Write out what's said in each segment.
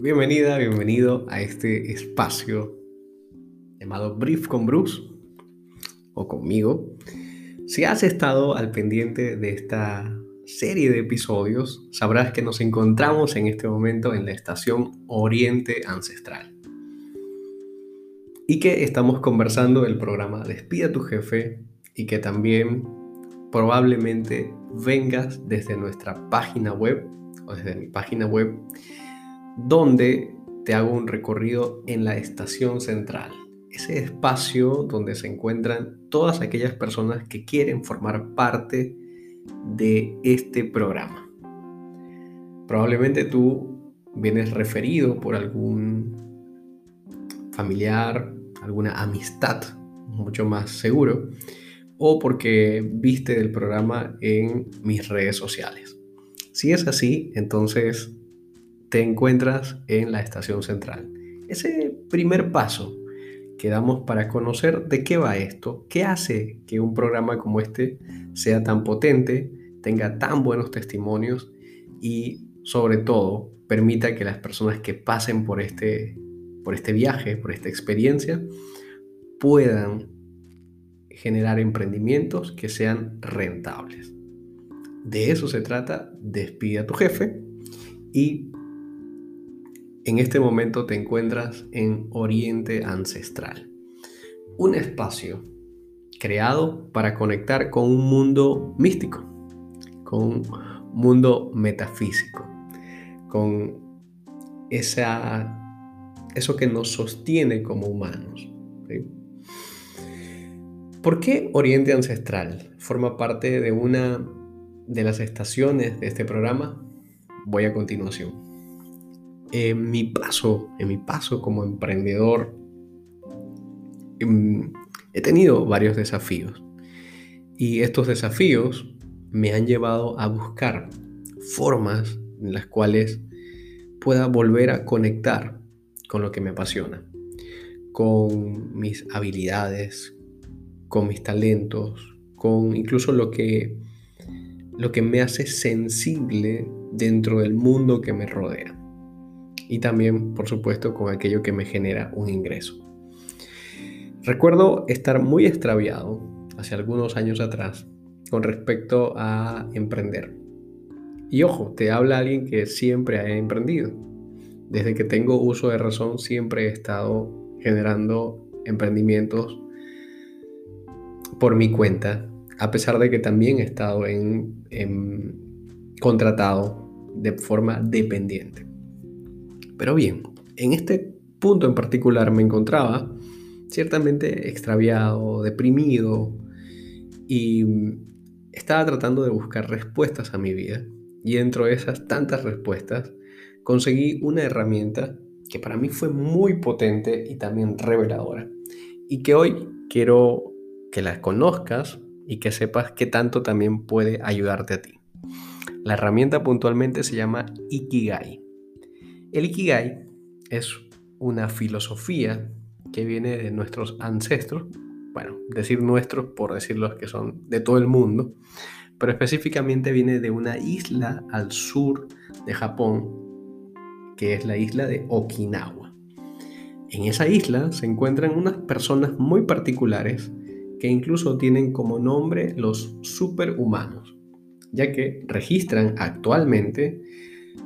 Bienvenida, bienvenido a este espacio llamado Brief con Bruce o conmigo. Si has estado al pendiente de esta serie de episodios, sabrás que nos encontramos en este momento en la estación Oriente Ancestral y que estamos conversando el programa Despide a tu jefe y que también probablemente vengas desde nuestra página web o desde mi página web donde te hago un recorrido en la estación central, ese espacio donde se encuentran todas aquellas personas que quieren formar parte de este programa. Probablemente tú vienes referido por algún familiar, alguna amistad, mucho más seguro, o porque viste el programa en mis redes sociales. Si es así, entonces te encuentras en la estación central. Ese primer paso que damos para conocer de qué va esto, qué hace que un programa como este sea tan potente, tenga tan buenos testimonios y sobre todo permita que las personas que pasen por este, por este viaje, por esta experiencia, puedan generar emprendimientos que sean rentables. De eso se trata, despide a tu jefe y en este momento te encuentras en Oriente Ancestral, un espacio creado para conectar con un mundo místico, con un mundo metafísico, con esa, eso que nos sostiene como humanos. ¿Por qué Oriente Ancestral forma parte de una de las estaciones de este programa? Voy a continuación en mi paso, en mi paso como emprendedor, em, he tenido varios desafíos. Y estos desafíos me han llevado a buscar formas en las cuales pueda volver a conectar con lo que me apasiona, con mis habilidades, con mis talentos, con incluso lo que, lo que me hace sensible dentro del mundo que me rodea y también, por supuesto, con aquello que me genera un ingreso. Recuerdo estar muy extraviado hace algunos años atrás con respecto a emprender. Y ojo, te habla alguien que siempre ha emprendido. Desde que tengo uso de razón siempre he estado generando emprendimientos por mi cuenta, a pesar de que también he estado en, contratado de forma dependiente. Pero bien, en este punto en particular me encontraba ciertamente extraviado, deprimido y estaba tratando de buscar respuestas a mi vida. Y dentro de esas tantas respuestas conseguí una herramienta que para mí fue muy potente y también reveladora. Y que hoy quiero que la conozcas y que sepas qué tanto también puede ayudarte a ti. La herramienta puntualmente se llama Ikigai. El Ikigai es una filosofía que viene de nuestros ancestros, bueno, decir nuestros por decir los que son de todo el mundo, pero específicamente viene de una isla al sur de Japón, que es la isla de Okinawa. En esa isla se encuentran unas personas muy particulares que incluso tienen como nombre los superhumanos, ya que registran actualmente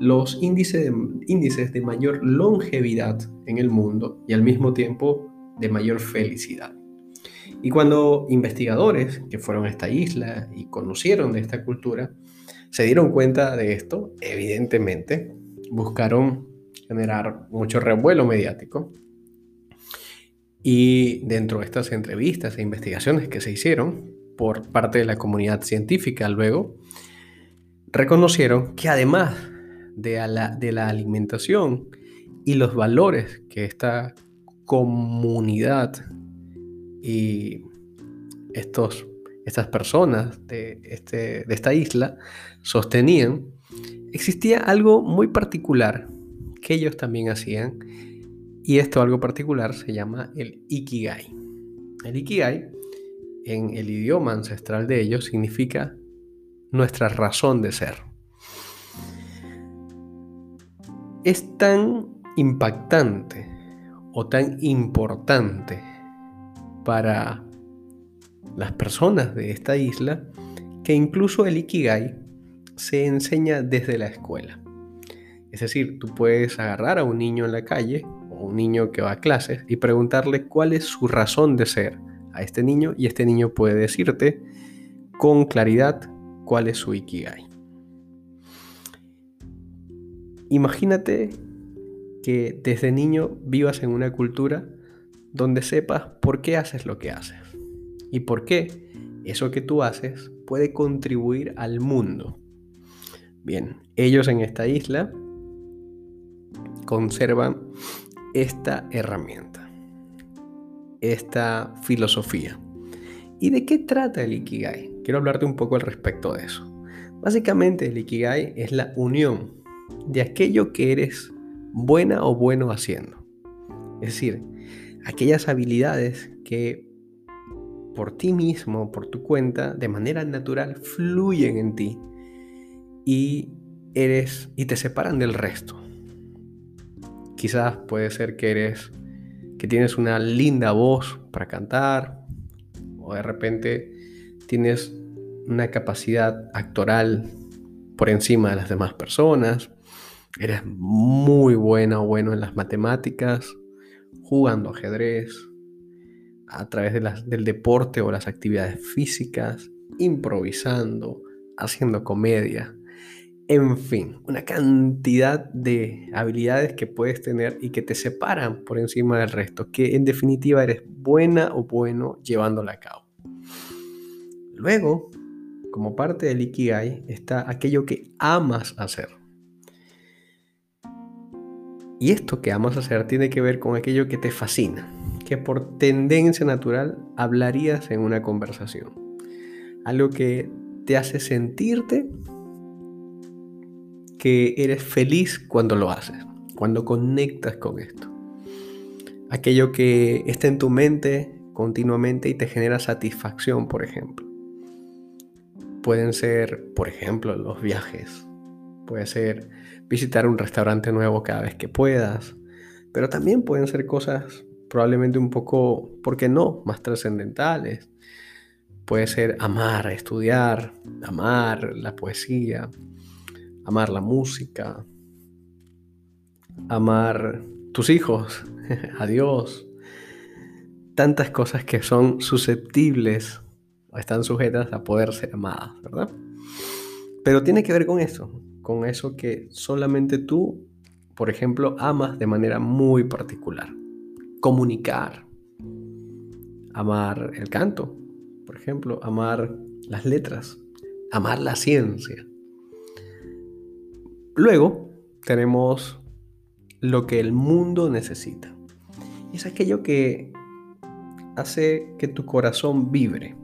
los índices de, índices de mayor longevidad en el mundo y al mismo tiempo de mayor felicidad. Y cuando investigadores que fueron a esta isla y conocieron de esta cultura, se dieron cuenta de esto, evidentemente, buscaron generar mucho revuelo mediático. Y dentro de estas entrevistas e investigaciones que se hicieron por parte de la comunidad científica luego, reconocieron que además de la, la alimentación y los valores que esta comunidad y estos, estas personas de, este, de esta isla sostenían, existía algo muy particular que ellos también hacían y esto algo particular se llama el Ikigai. El Ikigai en el idioma ancestral de ellos significa nuestra razón de ser. Es tan impactante o tan importante para las personas de esta isla que incluso el Ikigai se enseña desde la escuela. Es decir, tú puedes agarrar a un niño en la calle o un niño que va a clases y preguntarle cuál es su razón de ser a este niño y este niño puede decirte con claridad cuál es su Ikigai. Imagínate que desde niño vivas en una cultura donde sepas por qué haces lo que haces y por qué eso que tú haces puede contribuir al mundo. Bien, ellos en esta isla conservan esta herramienta, esta filosofía. ¿Y de qué trata el Ikigai? Quiero hablarte un poco al respecto de eso. Básicamente el Ikigai es la unión de aquello que eres buena o bueno haciendo. Es decir, aquellas habilidades que por ti mismo, por tu cuenta, de manera natural fluyen en ti y eres y te separan del resto. Quizás puede ser que eres que tienes una linda voz para cantar o de repente tienes una capacidad actoral por encima de las demás personas. Eres muy buena o bueno en las matemáticas, jugando ajedrez, a través del deporte o las actividades físicas, improvisando, haciendo comedia. En fin, una cantidad de habilidades que puedes tener y que te separan por encima del resto, que en definitiva eres buena o bueno llevándola a cabo. Luego, como parte del Ikigai, está aquello que amas hacer. Y esto que amas hacer tiene que ver con aquello que te fascina, que por tendencia natural hablarías en una conversación. Algo que te hace sentirte que eres feliz cuando lo haces, cuando conectas con esto. Aquello que está en tu mente continuamente y te genera satisfacción, por ejemplo. Pueden ser, por ejemplo, los viajes. Puede ser visitar un restaurante nuevo cada vez que puedas. Pero también pueden ser cosas probablemente un poco, ¿por qué no?, más trascendentales. Puede ser amar, estudiar, amar la poesía, amar la música, amar tus hijos, a Dios. Tantas cosas que son susceptibles o están sujetas a poder ser amadas, ¿verdad? Pero tiene que ver con eso, con eso que solamente tú, por ejemplo, amas de manera muy particular comunicar, amar el canto, por ejemplo, amar las letras, amar la ciencia. Luego tenemos lo que el mundo necesita. Es aquello que hace que tu corazón vibre.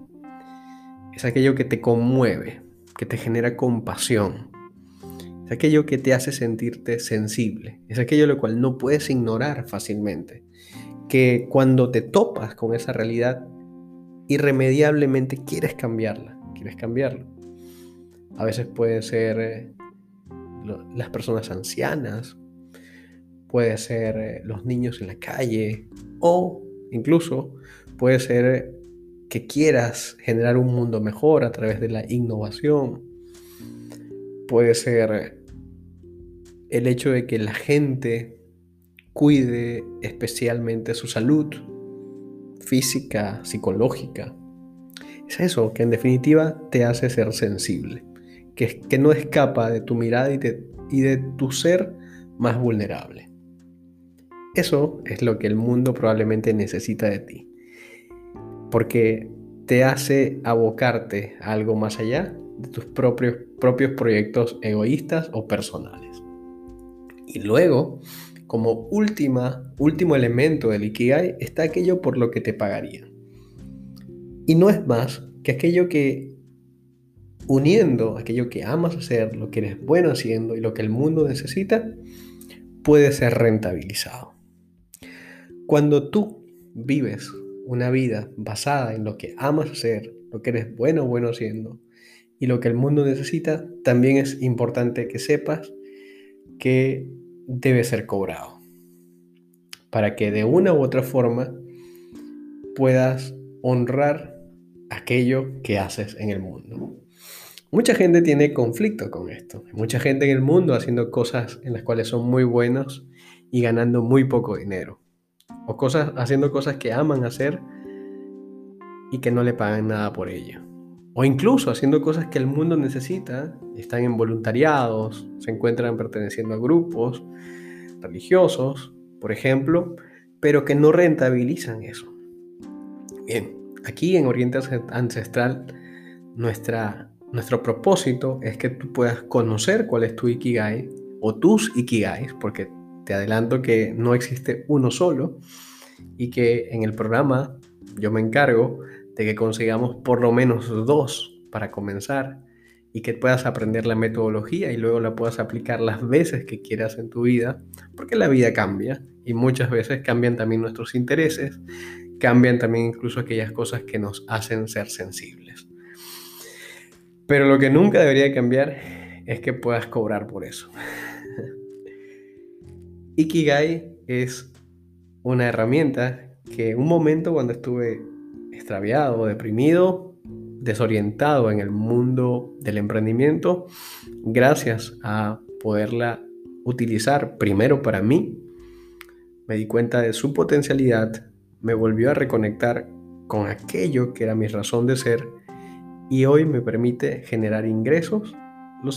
Es aquello que te conmueve, que te genera compasión. Es aquello que te hace sentirte sensible. Es aquello lo cual no puedes ignorar fácilmente que cuando te topas con esa realidad, irremediablemente quieres cambiarla, quieres cambiarlo. A veces puede ser eh, las personas ancianas, puede ser eh, los niños en la calle o incluso puede ser eh, que quieras generar un mundo mejor a través de la innovación. Puede ser el hecho de que la gente cuide especialmente su salud física, psicológica. Es eso que en definitiva te hace ser sensible, que, que no escapa de tu mirada y de, y de tu ser más vulnerable. Eso es lo que el mundo probablemente necesita de ti, porque te hace abocarte a algo más allá de tus propios, propios proyectos egoístas o personales. Y luego como última, último elemento del Ikigai está aquello por lo que te pagarían. Y no es más que aquello que uniendo aquello que amas hacer, lo que eres bueno haciendo y lo que el mundo necesita, puede ser rentabilizado. Cuando tú vives una vida basada en lo que amas hacer, lo que eres bueno bueno haciendo y lo que el mundo necesita, también es importante que sepas que debe ser cobrado. para que de una u otra forma puedas honrar aquello que haces en el mundo. Mucha gente tiene conflicto con esto. Mucha gente en el mundo haciendo cosas en las cuales son muy buenos y ganando muy poco dinero. O cosas, haciendo cosas que aman hacer y que no le pagan nada por ello. O incluso haciendo cosas que el mundo necesita, están en voluntariados, se encuentran perteneciendo a grupos religiosos, por ejemplo, pero que no rentabilizan eso. Bien, aquí en Oriente Ancestral, nuestra, nuestro propósito es que tú puedas conocer cuál es tu Ikigai o tus Ikigais, porque te adelanto que no existe uno solo y que en el programa yo me encargo de que consigamos por lo menos dos para comenzar y que puedas aprender la metodología y luego la puedas aplicar las veces que quieras en tu vida, porque la vida cambia y muchas veces cambian también nuestros intereses, cambian también incluso aquellas cosas que nos hacen ser sensibles. Pero lo que nunca debería cambiar es que puedas cobrar por eso. Ikigai es una herramienta que un momento cuando estuve extraviado, deprimido, desorientado en el mundo del emprendimiento, gracias a poderla utilizar primero para mí, me di cuenta de su potencialidad, me volvió a reconectar con aquello que era mi razón de ser y hoy me permite generar ingresos lo,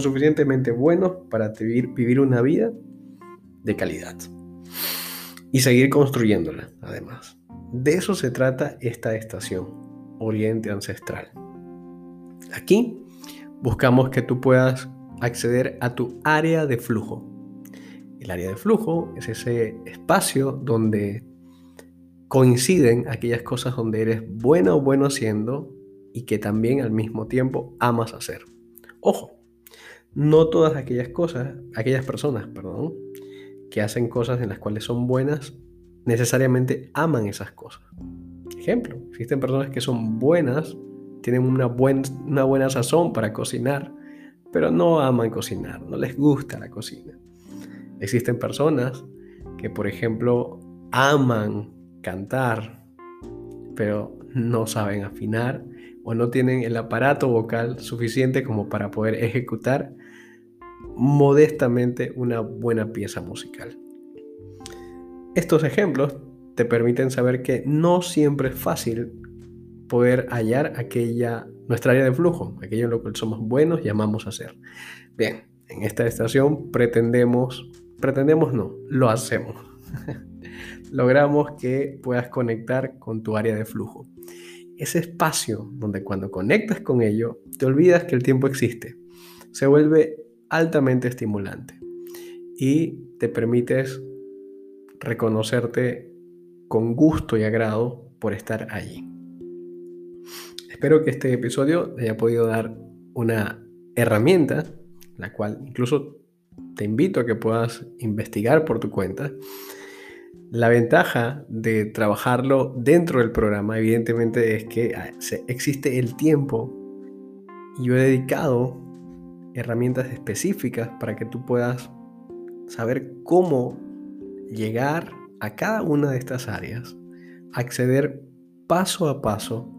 suficientemente buenos para vivir, vivir una vida de calidad y seguir construyéndola además. De eso se trata esta estación, Oriente Ancestral. Aquí buscamos que tú puedas acceder a tu área de flujo. El área de flujo es ese espacio donde coinciden aquellas cosas donde eres bueno o bueno haciendo y que también al mismo tiempo amas hacer. Ojo, no todas aquellas cosas, aquellas personas, perdón, que hacen cosas en las cuales son buenas necesariamente aman esas cosas. Ejemplo, existen personas que son buenas, tienen una, una buena sazón para cocinar, pero no aman cocinar, no les gusta la cocina. Existen personas que, por ejemplo, aman cantar, pero no saben afinar o no tienen el aparato vocal suficiente como para poder ejecutar modestamente una buena pieza musical. Estos ejemplos te permiten saber que no siempre es fácil poder hallar aquella, nuestra área de flujo, aquello en lo que somos buenos y amamos hacer. Bien, en esta estación pretendemos, pretendemos no, lo hacemos. Logramos que puedas conectar con tu área de flujo. Ese espacio donde cuando conectas con ello, te olvidas que el tiempo existe. Se vuelve altamente estimulante y te permites reconocerte con gusto y agrado por estar allí. Espero que este episodio te haya podido dar una herramienta, la cual incluso te invito a que puedas investigar por tu cuenta. La ventaja de trabajarlo dentro del programa, evidentemente, es que ah, existe el tiempo y yo he dedicado herramientas específicas para que tú puedas saber cómo llegar a cada una de estas áreas, acceder paso a paso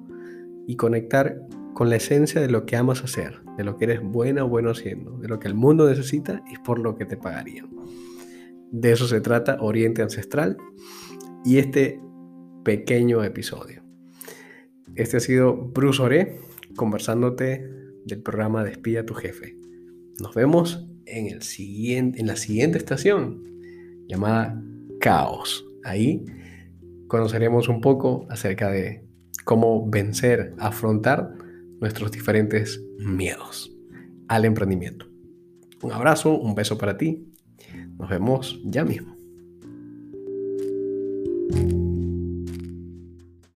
y conectar con la esencia de lo que amas hacer, de lo que eres buena o bueno haciendo, de lo que el mundo necesita y por lo que te pagarían. De eso se trata Oriente Ancestral y este pequeño episodio. Este ha sido Bruce Oré conversándote del programa Despida a tu jefe. Nos vemos en, el siguiente, en la siguiente estación llamada Caos. Ahí conoceremos un poco acerca de cómo vencer, afrontar nuestros diferentes miedos al emprendimiento. Un abrazo, un beso para ti. Nos vemos ya mismo.